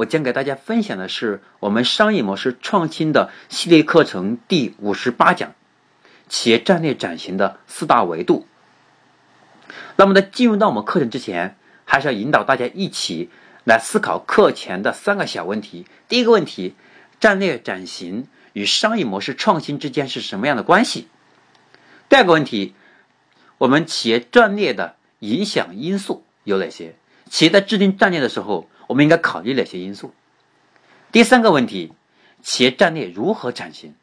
我将给大家分享的是我们商业模式创新的系列课程第五十八讲：企业战略转型的四大维度。那么在进入到我们课程之前，还是要引导大家一起来思考课前的三个小问题。第一个问题：战略转型与商业模式创新之间是什么样的关系？第二个问题：我们企业战略的影响因素有哪些？企业在制定战略的时候，我们应该考虑哪些因素？第三个问题，企业战略如何转型？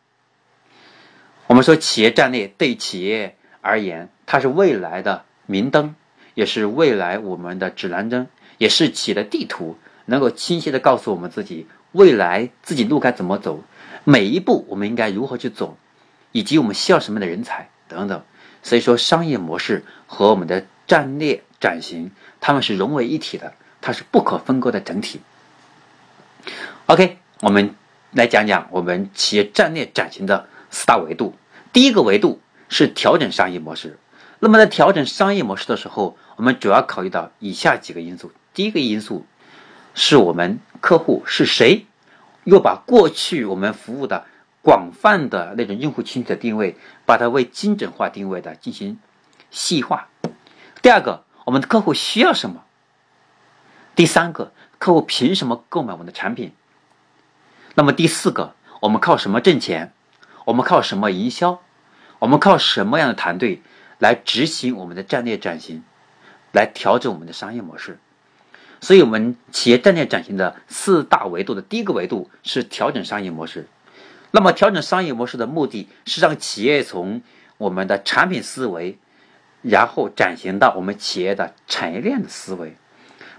我们说，企业战略对企业而言，它是未来的明灯，也是未来我们的指南针，也是企业的地图，能够清晰的告诉我们自己未来自己路该怎么走，每一步我们应该如何去走，以及我们需要什么样的人才等等。所以说，商业模式和我们的战略转型，它们是融为一体的。它是不可分割的整体。OK，我们来讲讲我们企业战略转型的四大维度。第一个维度是调整商业模式。那么在调整商业模式的时候，我们主要考虑到以下几个因素。第一个因素是我们客户是谁，又把过去我们服务的广泛的那种用户群体的定位，把它为精准化定位的进行细化。第二个，我们的客户需要什么？第三个，客户凭什么购买我们的产品？那么第四个，我们靠什么挣钱？我们靠什么营销？我们靠什么样的团队来执行我们的战略转型，来调整我们的商业模式？所以，我们企业战略转型的四大维度的第一个维度是调整商业模式。那么，调整商业模式的目的是让企业从我们的产品思维，然后转型到我们企业的产业链的思维。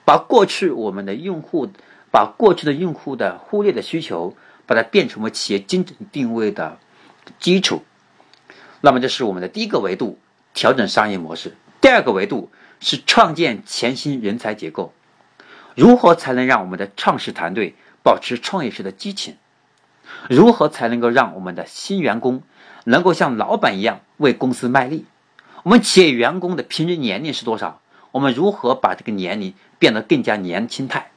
把过去我们的用户，把过去的用户的忽略的需求，把它变成为企业精准定位的基础。那么这是我们的第一个维度，调整商业模式。第二个维度是创建全新人才结构。如何才能让我们的创始团队保持创业时的激情？如何才能够让我们的新员工能够像老板一样为公司卖力？我们企业员工的平均年龄是多少？我们如何把这个年龄变得更加年轻态？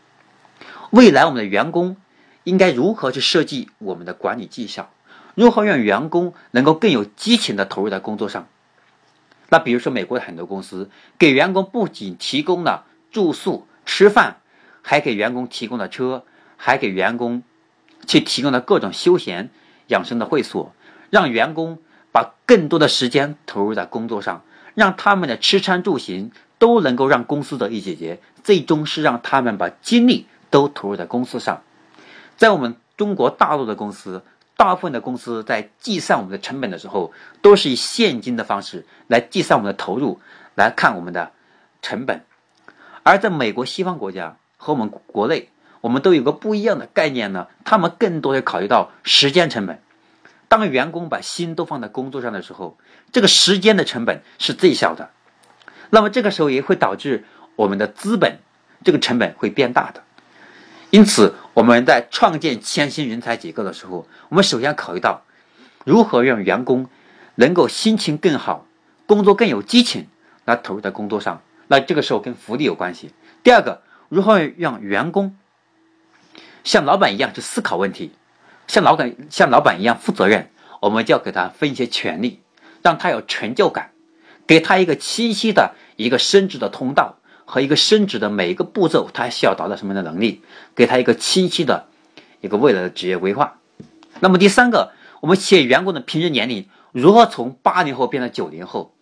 未来我们的员工应该如何去设计我们的管理绩效？如何让员工能够更有激情的投入在工作上？那比如说，美国的很多公司给员工不仅提供了住宿、吃饭，还给员工提供了车，还给员工去提供了各种休闲养生的会所，让员工把更多的时间投入在工作上，让他们的吃穿住行。都能够让公司得以解决，最终是让他们把精力都投入在公司上。在我们中国大陆的公司，大部分的公司在计算我们的成本的时候，都是以现金的方式来计算我们的投入，来看我们的成本。而在美国西方国家和我们国内，我们都有个不一样的概念呢。他们更多的考虑到时间成本。当员工把心都放在工作上的时候，这个时间的成本是最小的。那么这个时候也会导致我们的资本这个成本会变大的，因此我们在创建千新人才结构的时候，我们首先考虑到如何让员工能够心情更好，工作更有激情，来投入在工作上。那这个时候跟福利有关系。第二个，如何让员工像老板一样去思考问题，像老板像老板一样负责任，我们就要给他分一些权利，让他有成就感。给他一个清晰的一个升职的通道和一个升职的每一个步骤，他需要达到什么样的能力？给他一个清晰的一个未来的职业规划。那么第三个，我们企业员工的平均年龄如何从八零后变成九零后？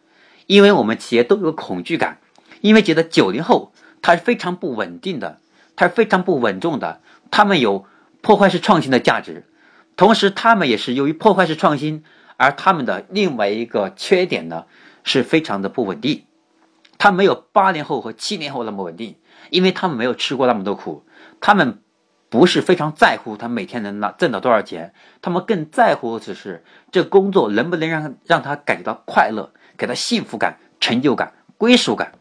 因为我们企业都有恐惧感，因为觉得九零后他是非常不稳定的，他是非常不稳重的，他们有破坏式创新的价值，同时他们也是由于破坏式创新而他们的另外一个缺点呢？是非常的不稳定，他没有八零后和七零后那么稳定，因为他们没有吃过那么多苦，他们不是非常在乎他每天能拿挣到多少钱，他们更在乎的是这工作能不能让让他感觉到快乐，给他幸福感、成就感、归属感。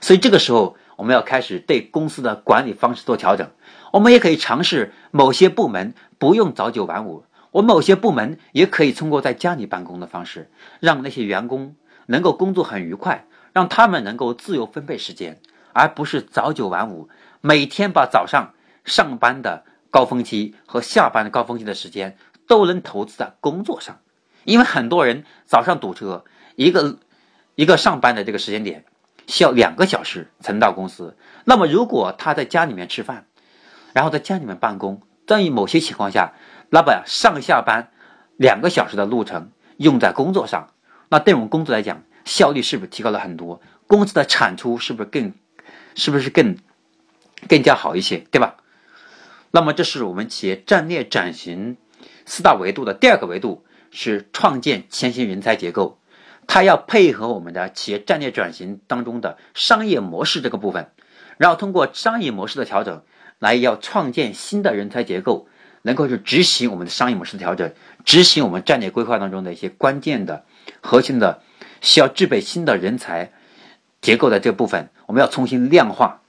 所以这个时候，我们要开始对公司的管理方式做调整。我们也可以尝试某些部门不用早九晚五，我某些部门也可以通过在家里办公的方式，让那些员工能够工作很愉快，让他们能够自由分配时间，而不是早九晚五，每天把早上。上班的高峰期和下班的高峰期的时间都能投资在工作上，因为很多人早上堵车，一个 一个上班的这个时间点需要两个小时才能到公司。那么如果他在家里面吃饭，然后在家里面办公，在某些情况下，那把上下班两个小时的路程用在工作上，那对我们工作来讲，效率是不是提高了很多？公司的产出是不是更是不是更更加好一些？对吧？那么，这是我们企业战略转型四大维度的第二个维度，是创建前行人才结构。它要配合我们的企业战略转型当中的商业模式这个部分，然后通过商业模式的调整，来要创建新的人才结构，能够去执行我们的商业模式的调整，执行我们战略规划当中的一些关键的、核心的需要具备新的人才结构的这部分，我们要重新量化。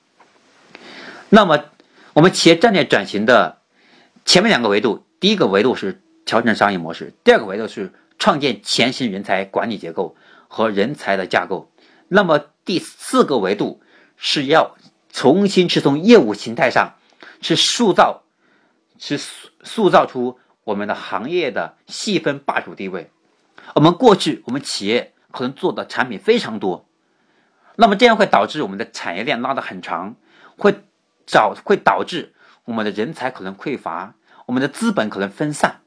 那么。我们企业战略转型的前面两个维度，第一个维度是调整商业模式，第二个维度是创建前行人才管理结构和人才的架构。那么第四个维度是要重新去从业务形态上去塑造，去塑塑造出我们的行业的细分霸主地位。我们过去我们企业可能做的产品非常多，那么这样会导致我们的产业链拉得很长，会。导会导致我们的人才可能匮乏，我们的资本可能分散。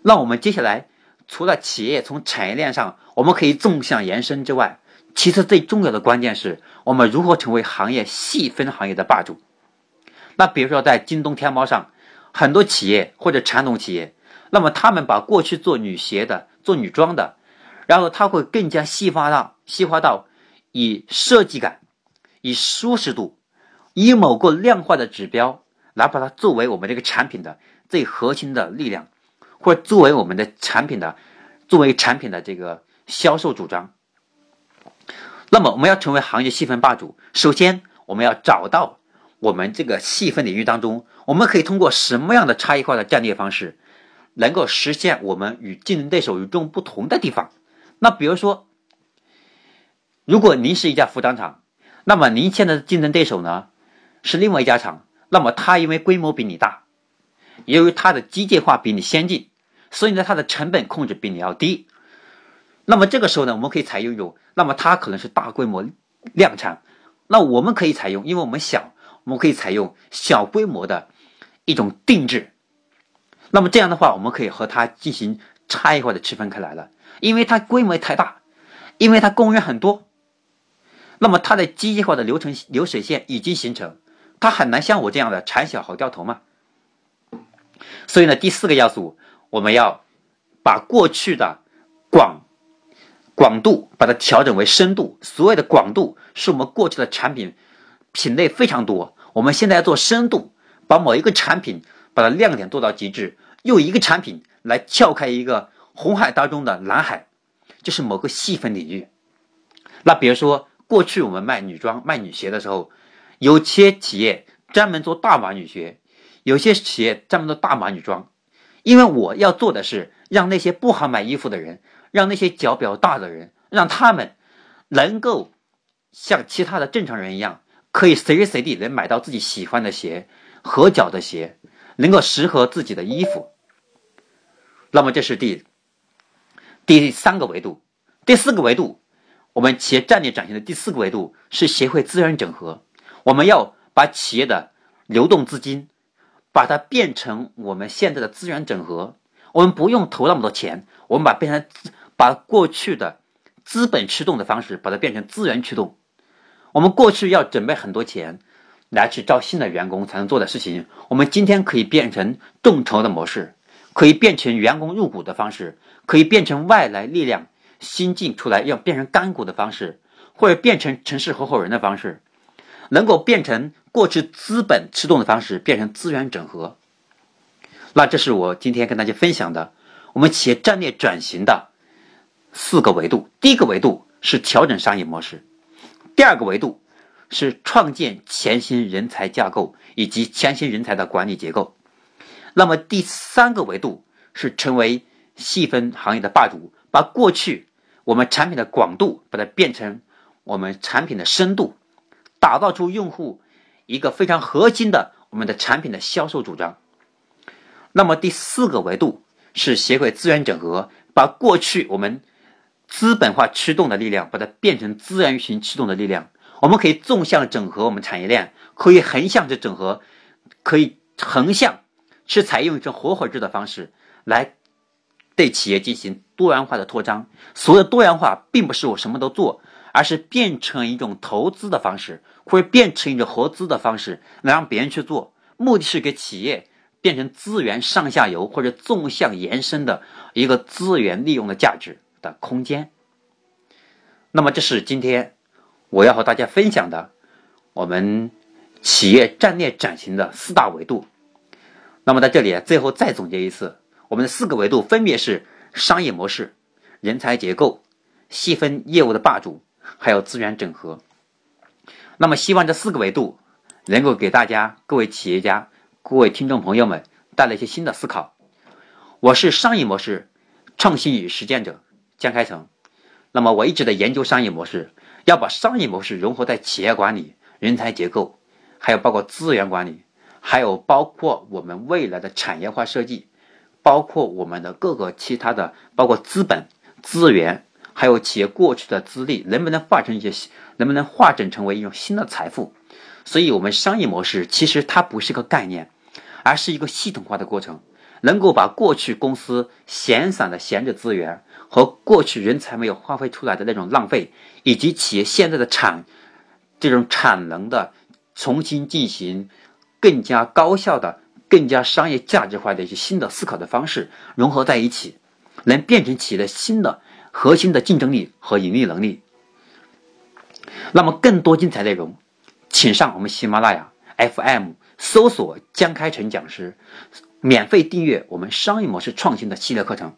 那我们接下来除了企业从产业链上我们可以纵向延伸之外，其实最重要的关键是我们如何成为行业细分行业的霸主。那比如说在京东、天猫上，很多企业或者传统企业，那么他们把过去做女鞋的、做女装的，然后他会更加细化到细化到以设计感、以舒适度。以某个量化的指标来把它作为我们这个产品的最核心的力量，或者作为我们的产品的作为产品的这个销售主张。那么我们要成为行业细分霸主，首先我们要找到我们这个细分领域当中，我们可以通过什么样的差异化的战略方式，能够实现我们与竞争对手与众不同的地方。那比如说，如果您是一家服装厂，那么您现在的竞争对手呢？是另外一家厂，那么它因为规模比你大，由于它的机械化比你先进，所以呢它的成本控制比你要低。那么这个时候呢，我们可以采用一种，那么它可能是大规模量产，那我们可以采用，因为我们小，我们可以采用小规模的一种定制。那么这样的话，我们可以和它进行差异化的区分开来了，因为它规模太大，因为它工人很多，那么它的机械化的流程流水线已经形成。它很难像我这样的产小好掉头嘛，所以呢，第四个要素，我们要把过去的广广度把它调整为深度。所谓的广度是我们过去的产品品类非常多，我们现在要做深度，把某一个产品把它亮点做到极致，用一个产品来撬开一个红海当中的蓝海，就是某个细分领域。那比如说，过去我们卖女装、卖女鞋的时候。有些企业专门做大码女鞋，有些企业专门做大码女装。因为我要做的是让那些不好买衣服的人，让那些脚比较大的人，让他们能够像其他的正常人一样，可以随时随地能买到自己喜欢的鞋、合脚的鞋，能够适合自己的衣服。那么这是第第三个维度，第四个维度，我们企业战略转型的第四个维度是协会资源整合。我们要把企业的流动资金，把它变成我们现在的资源整合。我们不用投那么多钱，我们把变成把过去的资本驱动的方式，把它变成资源驱动。我们过去要准备很多钱来去招新的员工才能做的事情，我们今天可以变成众筹的模式，可以变成员工入股的方式，可以变成外来力量新进出来要变成干股的方式，或者变成城市合伙人的方式。能够变成过去资本驱动的方式，变成资源整合。那这是我今天跟大家分享的我们企业战略转型的四个维度。第一个维度是调整商业模式，第二个维度是创建全新人才架构以及全新人才的管理结构。那么第三个维度是成为细分行业的霸主，把过去我们产品的广度把它变成我们产品的深度，打造出用户一个非常核心的我们的产品的销售主张。那么第四个维度是协会资源整合，把过去我们资本化驱动的力量，把它变成资源型驱动的力量。我们可以纵向整合我们产业链，可以横向去整合，可以横向。是采用一种合伙制的方式来对企业进行多元化的扩张。所谓多元化，并不是我什么都做，而是变成一种投资的方式，或者变成一种合资的方式，来让别人去做。目的是给企业变成资源上下游或者纵向延伸的一个资源利用的价值的空间。那么，这是今天我要和大家分享的我们企业战略转型的四大维度。那么在这里最后再总结一次，我们的四个维度分别是商业模式、人才结构、细分业务的霸主，还有资源整合。那么希望这四个维度能够给大家各位企业家、各位听众朋友们带来一些新的思考。我是商业模式创新与实践者江开成。那么我一直在研究商业模式，要把商业模式融合在企业管理、人才结构，还有包括资源管理。还有包括我们未来的产业化设计，包括我们的各个其他的，包括资本、资源，还有企业过去的资历，能不能化成一些，能不能化整成为一种新的财富？所以，我们商业模式其实它不是个概念，而是一个系统化的过程，能够把过去公司闲散的闲置资源和过去人才没有发挥出来的那种浪费，以及企业现在的产这种产能的重新进行。更加高效的、更加商业价值化的一些新的思考的方式融合在一起，能变成企业的新的核心的竞争力和盈利能力。那么，更多精彩内容，请上我们喜马拉雅 FM 搜索“江开成讲师”，免费订阅我们商业模式创新的系列课程。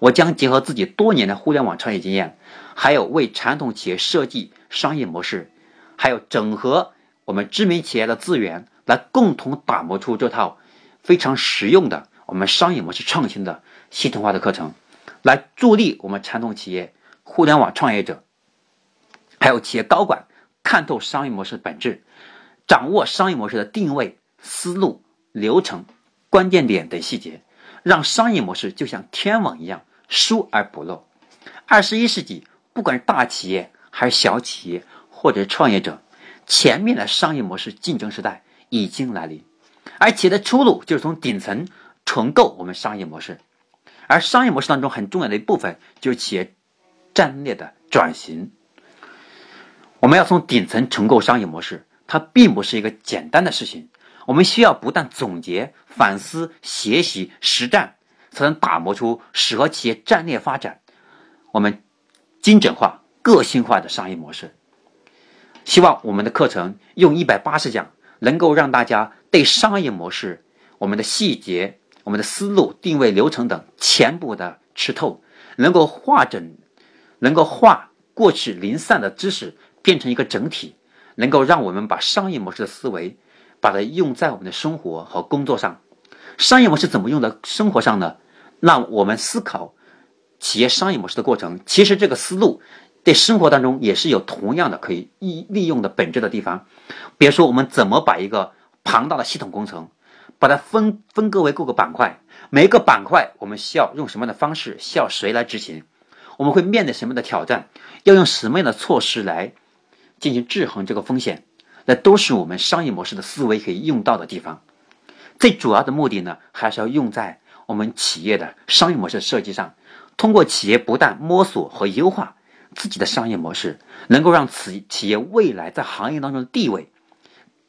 我将结合自己多年的互联网创业经验，还有为传统企业设计商业模式，还有整合我们知名企业的资源。来共同打磨出这套非常实用的我们商业模式创新的系统化的课程，来助力我们传统企业、互联网创业者，还有企业高管看透商业模式的本质，掌握商业模式的定位、思路、流程、关键点等细节，让商业模式就像天网一样疏而不漏。二十一世纪，不管是大企业还是小企业或者创业者，前面的商业模式竞争时代。已经来临，而企业的出路就是从顶层重构我们商业模式，而商业模式当中很重要的一部分就是企业战略的转型。我们要从顶层重构商业模式，它并不是一个简单的事情。我们需要不断总结、反思、学习、实战，才能打磨出适合企业战略发展、我们精准化、个性化的商业模式。希望我们的课程用一百八十讲。能够让大家对商业模式、我们的细节、我们的思路、定位、流程等全部的吃透，能够化整，能够化过去零散的知识变成一个整体，能够让我们把商业模式的思维，把它用在我们的生活和工作上。商业模式怎么用在生活上呢？那我们思考企业商业模式的过程，其实这个思路。对生活当中也是有同样的可以利利用的本质的地方，比如说我们怎么把一个庞大的系统工程，把它分分割为各个板块，每一个板块我们需要用什么样的方式，需要谁来执行，我们会面对什么样的挑战，要用什么样的措施来进行制衡这个风险，那都是我们商业模式的思维可以用到的地方。最主要的目的呢，还是要用在我们企业的商业模式设计上，通过企业不断摸索和优化。自己的商业模式能够让企企业未来在行业当中的地位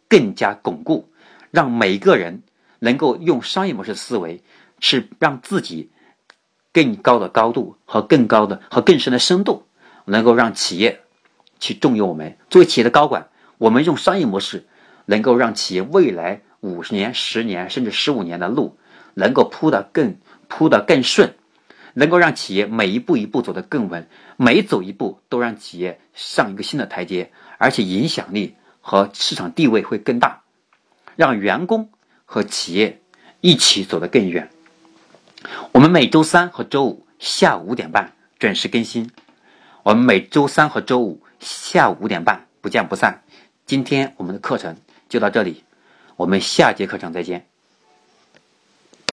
更加巩固，让每个人能够用商业模式思维，是让自己更高的高度和更高的和更深的深度，能够让企业去重用我们。作为企业的高管，我们用商业模式，能够让企业未来五年、十年甚至十五年的路，能够铺得更铺得更顺，能够让企业每一步一步走得更稳，每走一步都让企业上一个新的台阶，而且影响力和市场地位会更大，让员工和企业一起走得更远。我们每周三和周五下午五点半准时更新。我们每周三和周五下午五点半不见不散。今天我们的课程就到这里，我们下节课程再见。